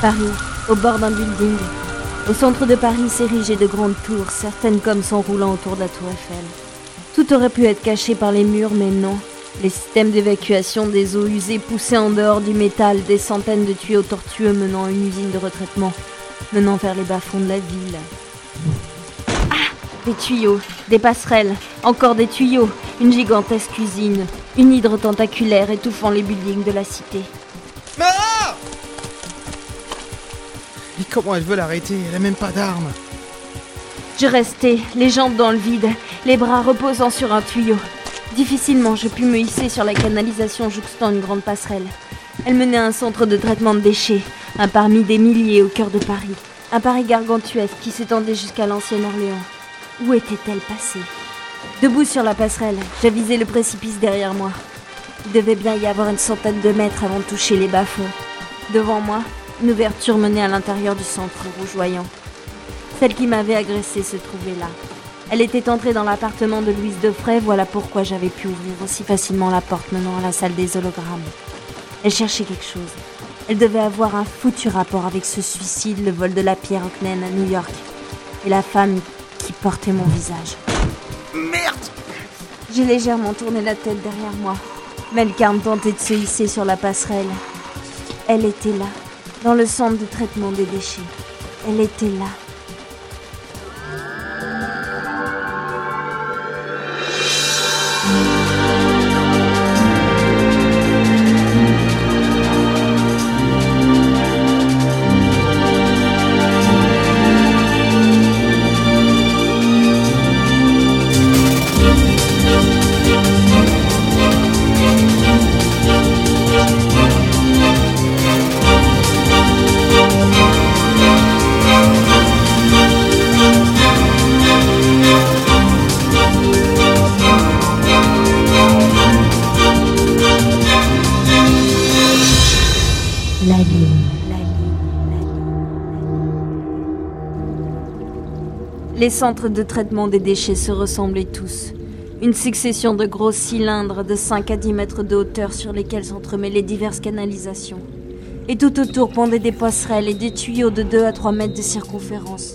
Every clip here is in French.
Paris, au bord d'un building. Au centre de Paris s'érigeaient de grandes tours, certaines comme s'enroulant autour de la tour Eiffel. Tout aurait pu être caché par les murs, mais non. Les systèmes d'évacuation des eaux usées poussaient en dehors du métal des centaines de tuyaux tortueux menant à une usine de retraitement, menant vers les bas-fonds de la ville. Ah Des tuyaux, des passerelles, encore des tuyaux, une gigantesque usine, une hydre tentaculaire étouffant les buildings de la cité. Comment elle veut l'arrêter Elle a même pas d'armes. Je restais, les jambes dans le vide, les bras reposant sur un tuyau. Difficilement, je pus me hisser sur la canalisation jouxtant une grande passerelle. Elle menait à un centre de traitement de déchets, un parmi des milliers au cœur de Paris. Un Paris gargantuesque qui s'étendait jusqu'à l'ancienne Orléans. Où était-elle passée? Debout sur la passerelle, j'avisais le précipice derrière moi. Il devait bien y avoir une centaine de mètres avant de toucher les bas-fonds. Devant moi, une ouverture menait à l'intérieur du centre rougeoyant. Celle qui m'avait agressée se trouvait là. Elle était entrée dans l'appartement de Louise Defray, voilà pourquoi j'avais pu ouvrir aussi facilement la porte menant à la salle des hologrammes. Elle cherchait quelque chose. Elle devait avoir un foutu rapport avec ce suicide, le vol de la pierre Hocknen à New York, et la femme qui portait mon visage. Merde J'ai légèrement tourné la tête derrière moi. Melkarn tentait de se hisser sur la passerelle. Elle était là, dans le centre de traitement des déchets. Elle était là. La. Les centres de traitement des déchets se ressemblaient tous. Une succession de gros cylindres de 5 à 10 mètres de hauteur sur lesquels s'entremêlaient diverses canalisations. Et tout autour pendaient des passerelles et des tuyaux de 2 à 3 mètres de circonférence.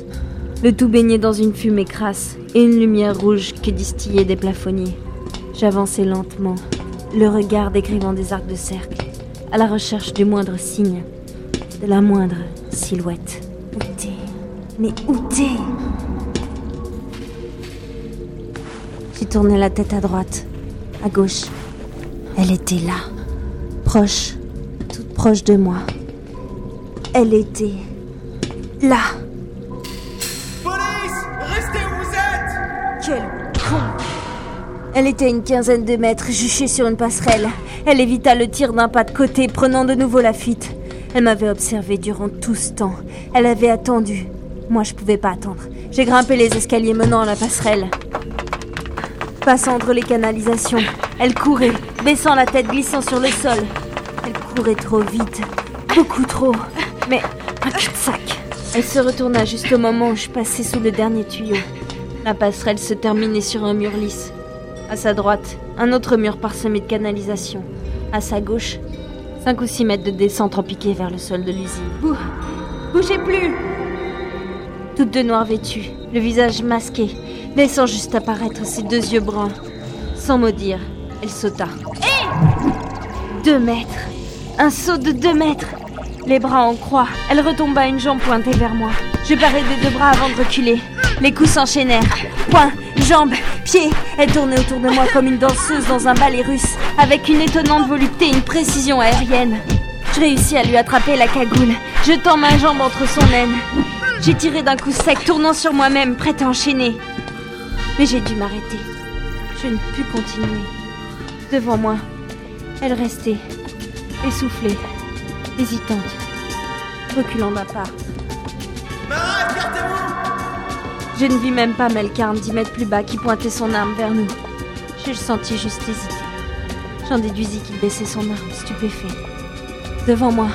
Le tout baigné dans une fumée crasse et une lumière rouge que distillaient des plafonniers. J'avançais lentement, le regard décrivant des arcs de cercle, à la recherche du moindre signe, de la moindre silhouette. Où t'es? Mais où t'es? J'ai tourné la tête à droite, à gauche. Elle était là, proche, toute proche de moi. Elle était là. Elle était à une quinzaine de mètres, juchée sur une passerelle. Elle évita le tir d'un pas de côté, prenant de nouveau la fuite. Elle m'avait observé durant tout ce temps. Elle avait attendu. Moi, je pouvais pas attendre. J'ai grimpé les escaliers menant à la passerelle. Passant entre les canalisations, elle courait, baissant la tête, glissant sur le sol. Elle courait trop vite, beaucoup trop. Mais un cul-de-sac. Elle se retourna juste au moment où je passais sous le dernier tuyau. La passerelle se terminait sur un mur lisse. À sa droite, un autre mur parsemé de canalisation. À sa gauche, 5 ou 6 mètres de descente en piqué vers le sol de l'usine. Bouh Bougez plus Toutes de noir vêtues, le visage masqué, laissant juste apparaître ses deux yeux bruns. Sans mot dire, elle sauta. Hé Deux mètres Un saut de deux mètres Les bras en croix, elle retomba une jambe pointée vers moi. Je parais des deux bras avant de reculer. Les coups s'enchaînèrent. Poings, jambes, pieds. Elle tournait autour de moi comme une danseuse dans un ballet russe, avec une étonnante volupté et une précision aérienne. Je réussis à lui attraper la cagoule, jetant ma jambe entre son aine. J'ai tiré d'un coup sec, tournant sur moi-même, prête à enchaîner. Mais j'ai dû m'arrêter. Je ne pus continuer. Devant moi, elle restait, essoufflée, hésitante, reculant d'un pas. Mara, écartez-vous Je ne vis même pas Melkarn dix mètres plus bas qui pointait son arme vers nous. Je le sentis juste hésiter. J'en déduisis qu'il baissait son arme, stupéfait. Devant moi,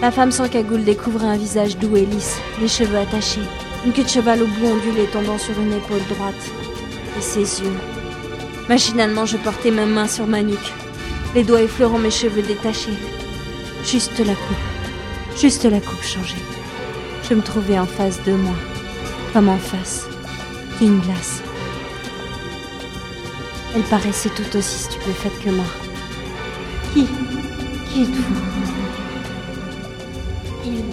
la femme sans cagoule découvrait un visage doux et lisse, les cheveux attachés, une queue de cheval au bout ondulé tombant sur une épaule droite, et ses yeux. Machinalement, je portais ma main sur ma nuque, les doigts effleurant mes cheveux détachés. Juste la coupe. Juste la coupe changée. Je me trouvais en face de moi, comme en face d'une glace. Elle paraissait tout aussi stupéfaite que moi. Qui? Qui êtes-vous? Il.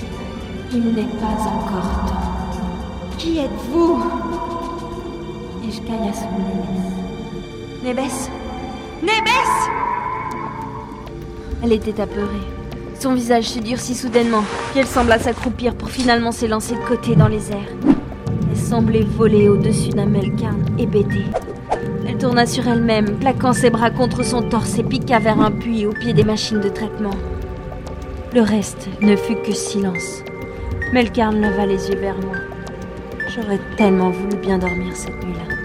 Il n'est pas encore temps. Qui êtes-vous? Ishkaya Nébès. Nébès Nébès Elle était apeurée. Son visage se durcit soudainement, puis elle sembla s'accroupir pour finalement s'élancer de côté dans les airs. Semblait voler au-dessus d'un melkarn hébété. Elle tourna sur elle-même, plaquant ses bras contre son torse et piqua vers un puits au pied des machines de traitement. Le reste ne fut que silence. Melkarn leva les yeux vers moi. J'aurais tellement voulu bien dormir cette nuit-là.